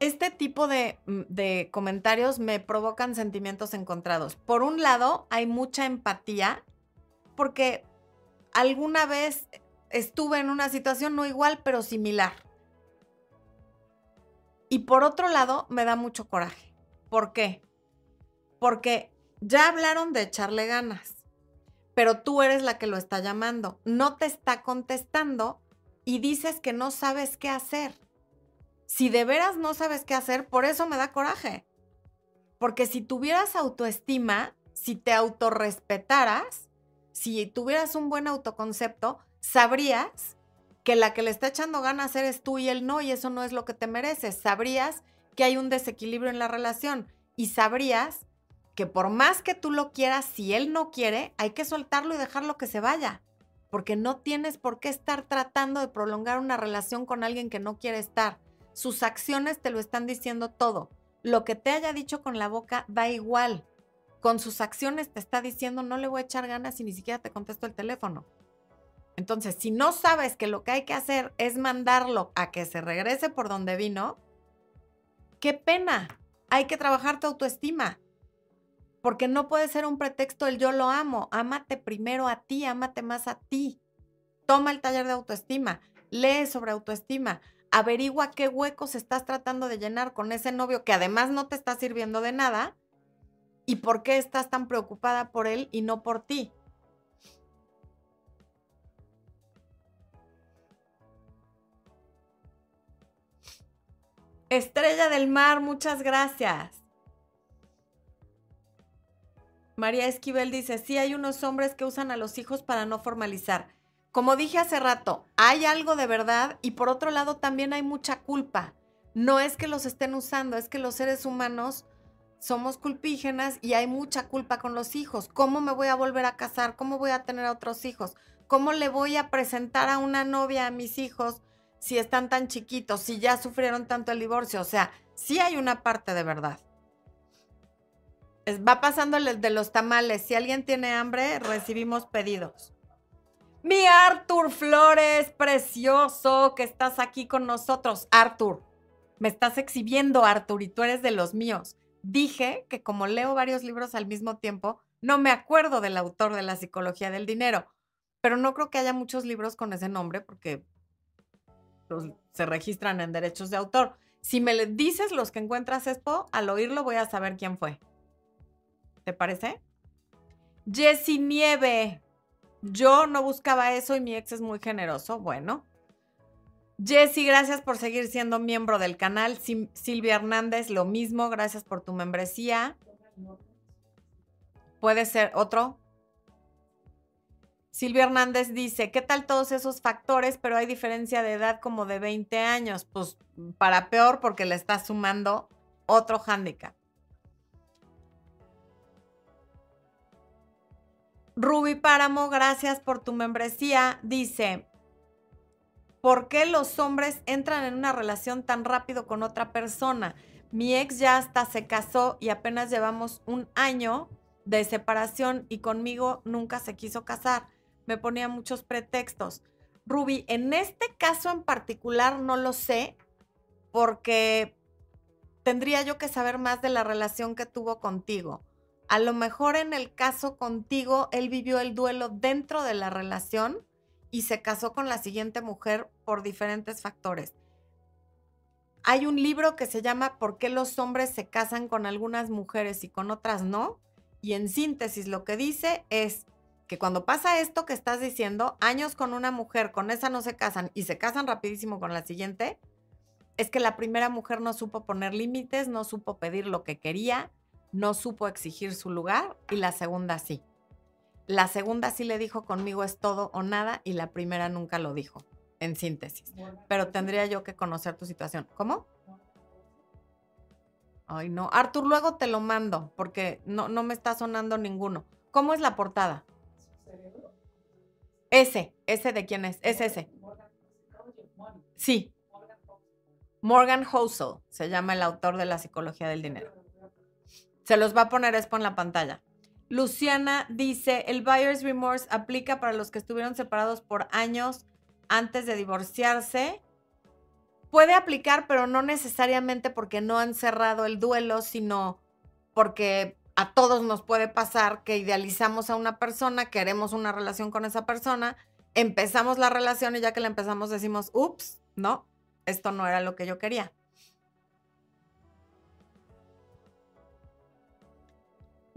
Este tipo mm, de, comentarios me provocan sentimientos encontrados. Por un lado, hay mucha empatía porque alguna vez estuve en una situación no igual, pero similar. Y por otro lado, me da mucho coraje. ¿Por qué? Porque ya hablaron de echarle ganas, pero tú eres la que lo está llamando. No te está contestando y dices que no sabes qué hacer. Si de veras no sabes qué hacer, por eso me da coraje. Porque si tuvieras autoestima, si te autorrespetaras, si tuvieras un buen autoconcepto, sabrías que la que le está echando ganas eres tú y él no, y eso no es lo que te mereces. Sabrías que hay un desequilibrio en la relación y sabrías que por más que tú lo quieras, si él no quiere, hay que soltarlo y dejarlo que se vaya. Porque no tienes por qué estar tratando de prolongar una relación con alguien que no quiere estar. Sus acciones te lo están diciendo todo. Lo que te haya dicho con la boca da igual. Con sus acciones te está diciendo no le voy a echar ganas y ni siquiera te contesto el teléfono. Entonces, si no sabes que lo que hay que hacer es mandarlo a que se regrese por donde vino, qué pena. Hay que trabajar tu autoestima. Porque no puede ser un pretexto el yo lo amo. Ámate primero a ti, ámate más a ti. Toma el taller de autoestima, lee sobre autoestima, averigua qué huecos estás tratando de llenar con ese novio que además no te está sirviendo de nada y por qué estás tan preocupada por él y no por ti. Estrella del Mar, muchas gracias. María Esquivel dice, sí hay unos hombres que usan a los hijos para no formalizar. Como dije hace rato, hay algo de verdad y por otro lado también hay mucha culpa. No es que los estén usando, es que los seres humanos somos culpígenas y hay mucha culpa con los hijos. ¿Cómo me voy a volver a casar? ¿Cómo voy a tener otros hijos? ¿Cómo le voy a presentar a una novia a mis hijos si están tan chiquitos, si ya sufrieron tanto el divorcio. O sea, sí hay una parte de verdad. Va pasando el de los tamales. Si alguien tiene hambre, recibimos pedidos. Mi Arthur Flores, precioso, que estás aquí con nosotros. Arthur, me estás exhibiendo, Arthur, y tú eres de los míos. Dije que como leo varios libros al mismo tiempo, no me acuerdo del autor de la psicología del dinero, pero no creo que haya muchos libros con ese nombre porque se registran en derechos de autor. Si me dices los que encuentras Expo, al oírlo voy a saber quién fue. ¿Te parece? Jessy Nieve. Yo no buscaba eso y mi ex es muy generoso. Bueno. Jessy, gracias por seguir siendo miembro del canal. Silvia Hernández, lo mismo. Gracias por tu membresía. ¿Puede ser otro? Silvia Hernández dice, ¿qué tal todos esos factores? Pero hay diferencia de edad como de 20 años. Pues para peor porque le está sumando otro hándicap. Ruby Páramo, gracias por tu membresía. Dice, ¿por qué los hombres entran en una relación tan rápido con otra persona? Mi ex ya hasta se casó y apenas llevamos un año de separación y conmigo nunca se quiso casar me ponía muchos pretextos. Ruby, en este caso en particular no lo sé porque tendría yo que saber más de la relación que tuvo contigo. A lo mejor en el caso contigo, él vivió el duelo dentro de la relación y se casó con la siguiente mujer por diferentes factores. Hay un libro que se llama ¿Por qué los hombres se casan con algunas mujeres y con otras no? Y en síntesis lo que dice es, que cuando pasa esto que estás diciendo, años con una mujer, con esa no se casan y se casan rapidísimo con la siguiente, es que la primera mujer no supo poner límites, no supo pedir lo que quería, no supo exigir su lugar y la segunda sí. La segunda sí le dijo conmigo es todo o nada y la primera nunca lo dijo, en síntesis. Pero tendría yo que conocer tu situación. ¿Cómo? Ay, no. Artur, luego te lo mando porque no, no me está sonando ninguno. ¿Cómo es la portada? Ese, ese de quién es, es ese. Sí. Morgan Housel se llama el autor de la psicología del dinero. Se los va a poner esto en la pantalla. Luciana dice, el buyer's remorse aplica para los que estuvieron separados por años antes de divorciarse. Puede aplicar, pero no necesariamente porque no han cerrado el duelo, sino porque a todos nos puede pasar que idealizamos a una persona, queremos una relación con esa persona, empezamos la relación y ya que la empezamos decimos, ups, no, esto no era lo que yo quería.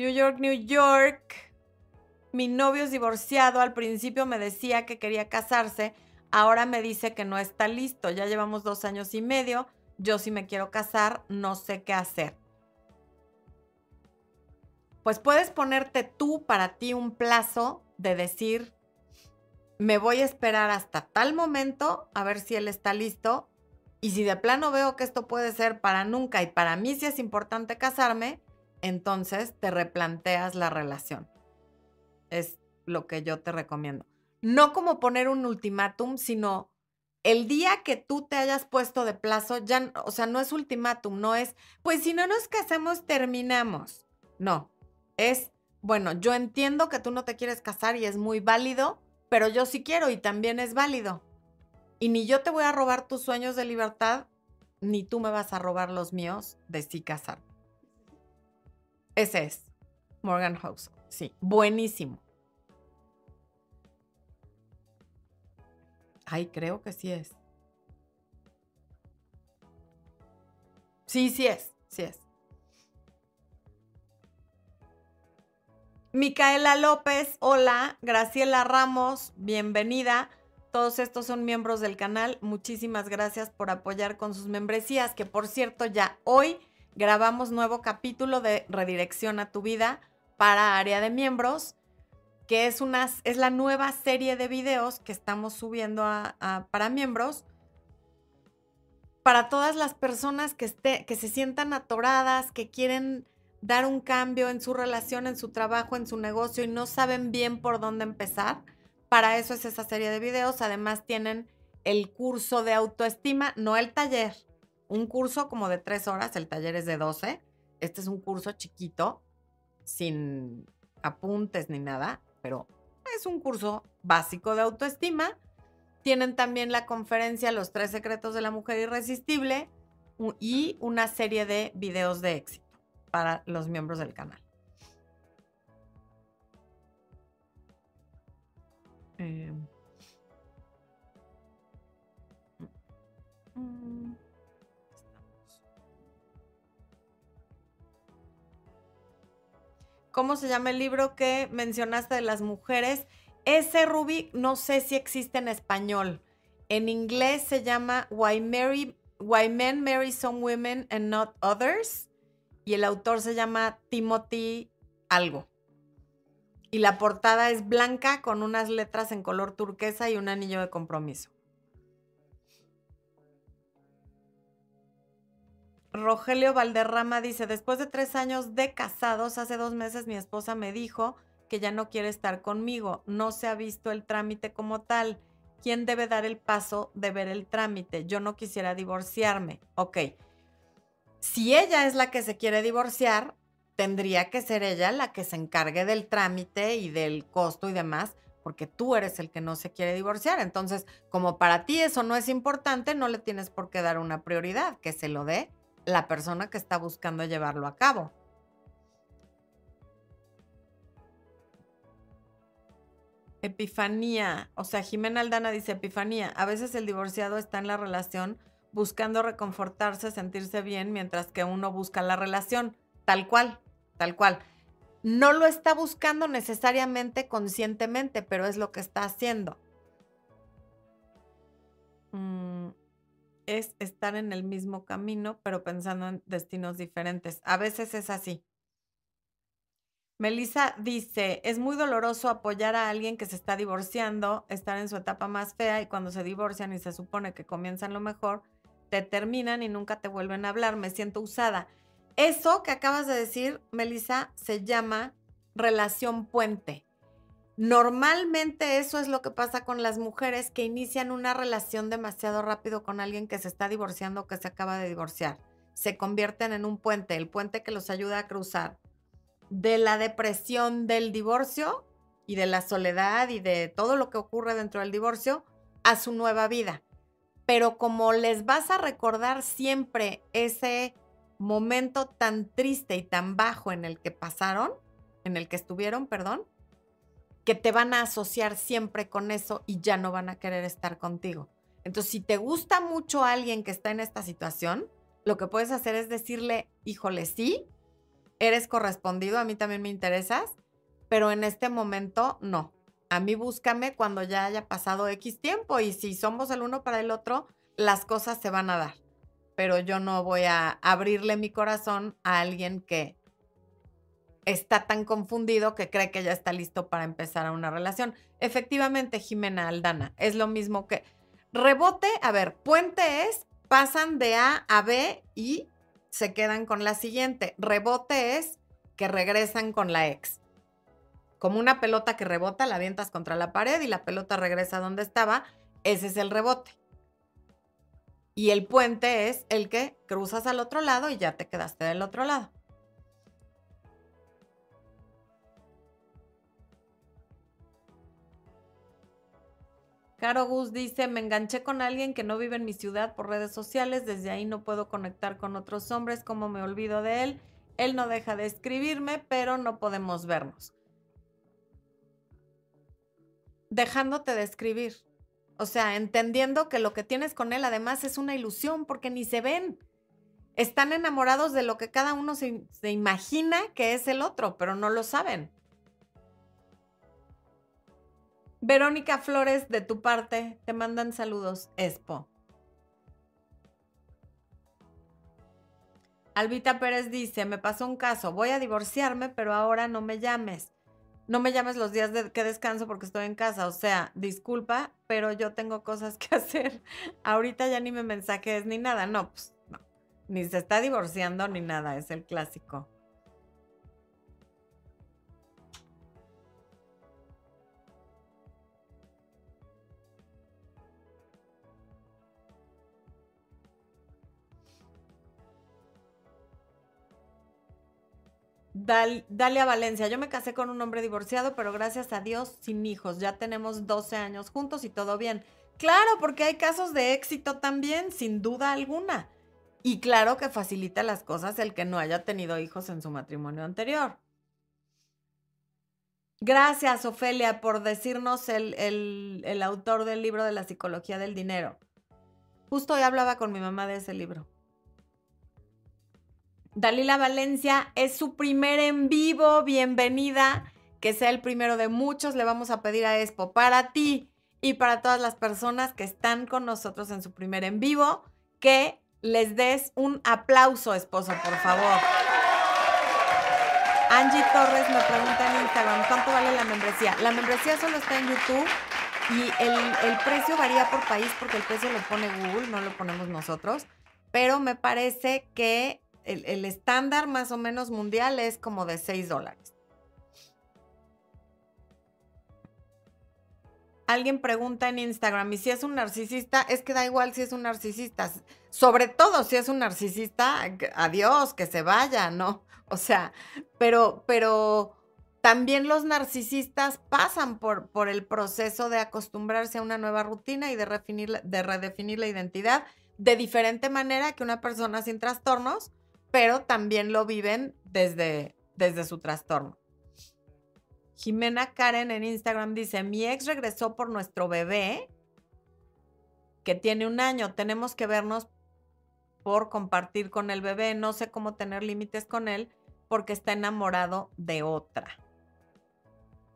New York, New York. Mi novio es divorciado. Al principio me decía que quería casarse. ahora me dice que no está listo, ya llevamos dos años y medio, yo sí me quiero casar, no sé qué hacer. Pues puedes ponerte tú para ti un plazo de decir, me voy a esperar hasta tal momento a ver si él está listo. Y si de plano veo que esto puede ser para nunca y para mí sí es importante casarme, entonces te replanteas la relación. Es lo que yo te recomiendo. No como poner un ultimátum, sino el día que tú te hayas puesto de plazo, ya, o sea, no es ultimátum, no es, pues si no nos casamos, terminamos. No, es, bueno, yo entiendo que tú no te quieres casar y es muy válido, pero yo sí quiero y también es válido. Y ni yo te voy a robar tus sueños de libertad, ni tú me vas a robar los míos de sí casar. Ese es Morgan Housel. Sí, buenísimo. Ay, creo que sí es. Sí, sí es, sí es. Micaela López, hola. Graciela Ramos, bienvenida. Todos estos son miembros del canal. Muchísimas gracias por apoyar con sus membresías, que por cierto ya hoy grabamos nuevo capítulo de Redirección a tu vida para área de miembros, que es, una, es la nueva serie de videos que estamos subiendo para miembros. Para todas las personas que, esté, que se sientan atoradas, que quieren dar un cambio en su relación, en su trabajo, en su negocio y no saben bien por dónde empezar, para eso es esa serie de videos. Además tienen el curso de autoestima, no el taller, un curso como de tres horas, el taller es de 12. Este es un curso chiquito, sin apuntes ni nada, pero es un curso básico de autoestima. Tienen también la conferencia Los tres secretos de la mujer irresistible y una serie de videos de éxito para los miembros del canal. Eh, ¿Cómo se llama el libro que mencionaste de las mujeres? Ese Rubik no sé si existe en español. En inglés se llama Why, Why Men Marry Some Women and Not Others y el autor se llama Timothy algo. Y la portada es blanca con unas letras en color turquesa y un anillo de compromiso. Rogelio Valderrama dice, después de tres años de casados, hace dos meses mi esposa me dijo que ya no quiere estar conmigo. No se ha visto el trámite como tal. ¿Quién debe dar el paso de ver el trámite? Yo no quisiera divorciarme. Ok. Si ella es la que se quiere divorciar, tendría que ser ella la que se encargue del trámite y del costo y demás, porque tú eres el que no se quiere divorciar. Entonces, como para ti eso no es importante, no le tienes por qué dar una prioridad, que se lo dé la persona que está buscando llevarlo a cabo. Epifanía, o sea, Jimena Aldana dice Epifanía, a veces el divorciado está en la relación buscando reconfortarse, sentirse bien, mientras que uno busca la relación, tal cual, tal cual. No lo está buscando necesariamente conscientemente, pero es lo que está haciendo. Es estar en el mismo camino, pero pensando en destinos diferentes. A veces es así. Melissa dice, es muy doloroso apoyar a alguien que se está divorciando, estar en su etapa más fea y cuando se divorcian y se supone que comienzan lo mejor, te terminan y nunca te vuelven a hablar, me siento usada. Eso que acabas de decir, Melissa, se llama relación puente. Normalmente eso es lo que pasa con las mujeres que inician una relación demasiado rápido con alguien que se está divorciando o que se acaba de divorciar. Se convierten en un puente, el puente que los ayuda a cruzar de la depresión del divorcio y de la soledad y de todo lo que ocurre dentro del divorcio a su nueva vida pero como les vas a recordar siempre ese momento tan triste y tan bajo en el que pasaron, en el que estuvieron, perdón, que te van a asociar siempre con eso y ya no van a querer estar contigo. Entonces, si te gusta mucho alguien que está en esta situación, lo que puedes hacer es decirle, híjole, sí, eres correspondido, a mí también me interesas, pero en este momento no. A mí búscame cuando ya haya pasado X tiempo y si somos el uno para el otro, las cosas se van a dar. Pero yo no voy a abrirle mi corazón a alguien que está tan confundido que cree que ya está listo para empezar una relación. Efectivamente, Jimena Aldana, es lo mismo que rebote, a ver, puente es, pasan de A a B y se quedan con la siguiente. Rebote es que regresan con la ex. Como una pelota que rebota, la avientas contra la pared y la pelota regresa donde estaba. Ese es el rebote. Y el puente es el que cruzas al otro lado y ya te quedaste del otro lado. Caro Gus dice, me enganché con alguien que no vive en mi ciudad por redes sociales, desde ahí no puedo conectar con otros hombres, como me olvido de él. Él no deja de escribirme, pero no podemos vernos. Dejándote de escribir. O sea, entendiendo que lo que tienes con él además es una ilusión porque ni se ven. Están enamorados de lo que cada uno se, se imagina que es el otro, pero no lo saben. Verónica Flores, de tu parte, te mandan saludos, Expo. Albita Pérez dice, me pasó un caso, voy a divorciarme, pero ahora no me llames. No me llames los días de que descanso porque estoy en casa. O sea, disculpa, pero yo tengo cosas que hacer. Ahorita ya ni me mensajes ni nada. No, pues no. Ni se está divorciando ni nada, es el clásico. Dale a Valencia, yo me casé con un hombre divorciado, pero gracias a Dios sin hijos. Ya tenemos 12 años juntos y todo bien. Claro, porque hay casos de éxito también, sin duda alguna. Y claro que facilita las cosas el que no haya tenido hijos en su matrimonio anterior. Gracias, Ofelia, por decirnos el, el autor del libro de la psicología del dinero. Justo hoy hablaba con mi mamá de ese libro. Dalila Valencia es su primer en vivo. Bienvenida. Que sea el primero de muchos. Le vamos a pedir a Expo para ti y para todas las personas que están con nosotros en su primer en vivo que les des un aplauso, esposo, por favor. Angie Torres me pregunta en Instagram, ¿cuánto vale la membresía? La membresía solo está en YouTube y el, el precio varía por país porque el precio lo pone Google, no lo ponemos nosotros, pero me parece que el, estándar más o menos mundial es como de 6 dólares. Alguien pregunta en Instagram, ¿y si es un narcisista? Es que da igual si es un narcisista. Sobre todo si es un narcisista, adiós, que se vaya, ¿no? O sea, pero, pero también los narcisistas pasan por, por el proceso de acostumbrarse a una nueva rutina y de, de redefinir la identidad de diferente manera que una persona sin trastornos pero también lo viven desde, desde su trastorno. Jimena Karen en Instagram dice, mi ex regresó por nuestro bebé, que tiene un año, tenemos que vernos por compartir con el bebé, no sé cómo tener límites con él porque está enamorado de otra.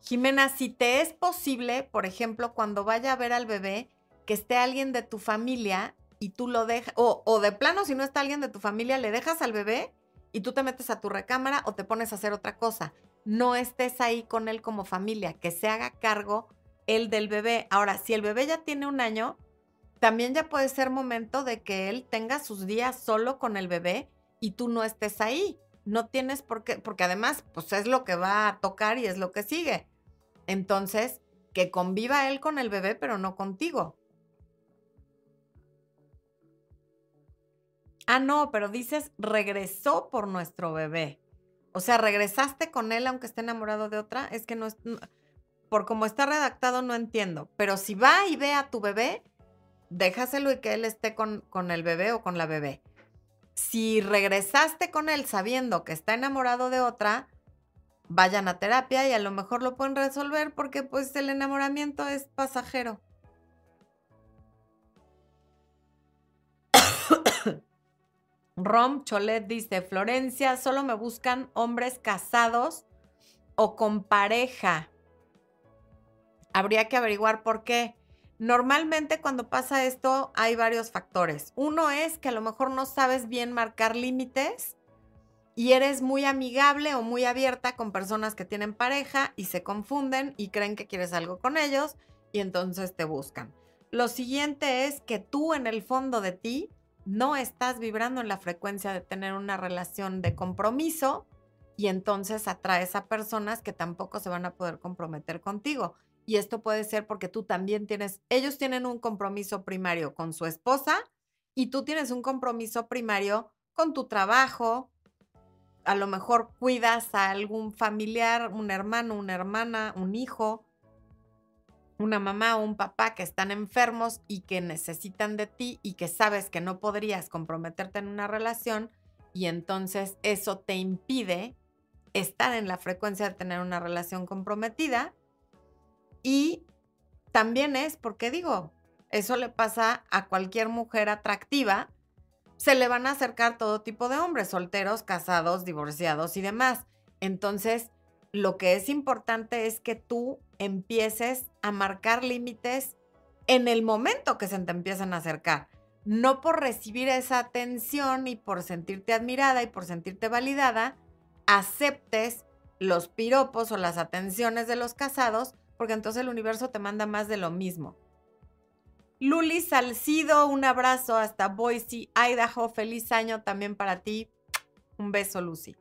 Jimena, si te es posible, por ejemplo, cuando vaya a ver al bebé, que esté alguien de tu familia y tú lo dejas, o, de plano, si no está alguien de tu familia, le dejas al bebé y tú te metes a tu recámara o te pones a hacer otra cosa. No estés ahí con él como familia, que se haga cargo él del bebé. Ahora, si el bebé ya tiene un año, también ya puede ser momento de que él tenga sus días solo con el bebé y tú no estés ahí. No tienes por qué, porque además, pues es lo que va a tocar y es lo que sigue. Entonces, que conviva él con el bebé, pero no contigo. Ah, no, pero dices regresó por nuestro bebé. O sea, regresaste con él aunque esté enamorado de otra. Es que no es. por como está redactado, no entiendo. Pero si va y ve a tu bebé, déjaselo y que él esté con, con el bebé o con la bebé. Si regresaste con él sabiendo que está enamorado de otra, vayan a terapia y a lo mejor lo pueden resolver porque pues el enamoramiento es pasajero. Rom Cholet dice, Florencia, solo me buscan hombres casados o con pareja. habría que averiguar por qué. Normalmente cuando pasa esto hay varios factores. Uno es que a lo mejor no sabes bien marcar límites y eres muy amigable o muy abierta con personas que tienen pareja y se confunden y creen que quieres algo con ellos y entonces te buscan. Lo siguiente es que tú en el fondo de ti no estás vibrando en la frecuencia de tener una relación de compromiso y entonces atraes a personas que tampoco se van a poder comprometer contigo. Y esto puede ser porque tú también tienes, ellos tienen un compromiso primario con su esposa y tú tienes un compromiso primario con tu trabajo. A lo mejor cuidas a algún familiar, un hermano, una hermana, un hijo, una mamá o un papá que están enfermos y que necesitan de ti y que sabes que no podrías comprometerte en una relación y entonces eso te impide estar en la frecuencia de tener una relación comprometida y también es, porque digo, eso le pasa a cualquier mujer atractiva, se le van a acercar todo tipo de hombres, solteros, casados, divorciados y demás. Entonces, lo que es importante es que tú empieces a marcar límites en el momento que se te empiezan a acercar. No por recibir esa atención y por sentirte admirada y por sentirte validada, aceptes los piropos o las atenciones de los casados porque entonces el universo te manda más de lo mismo. Luli Salcido, un abrazo hasta Boise, Idaho. Feliz año también para ti. Un beso, Lucy.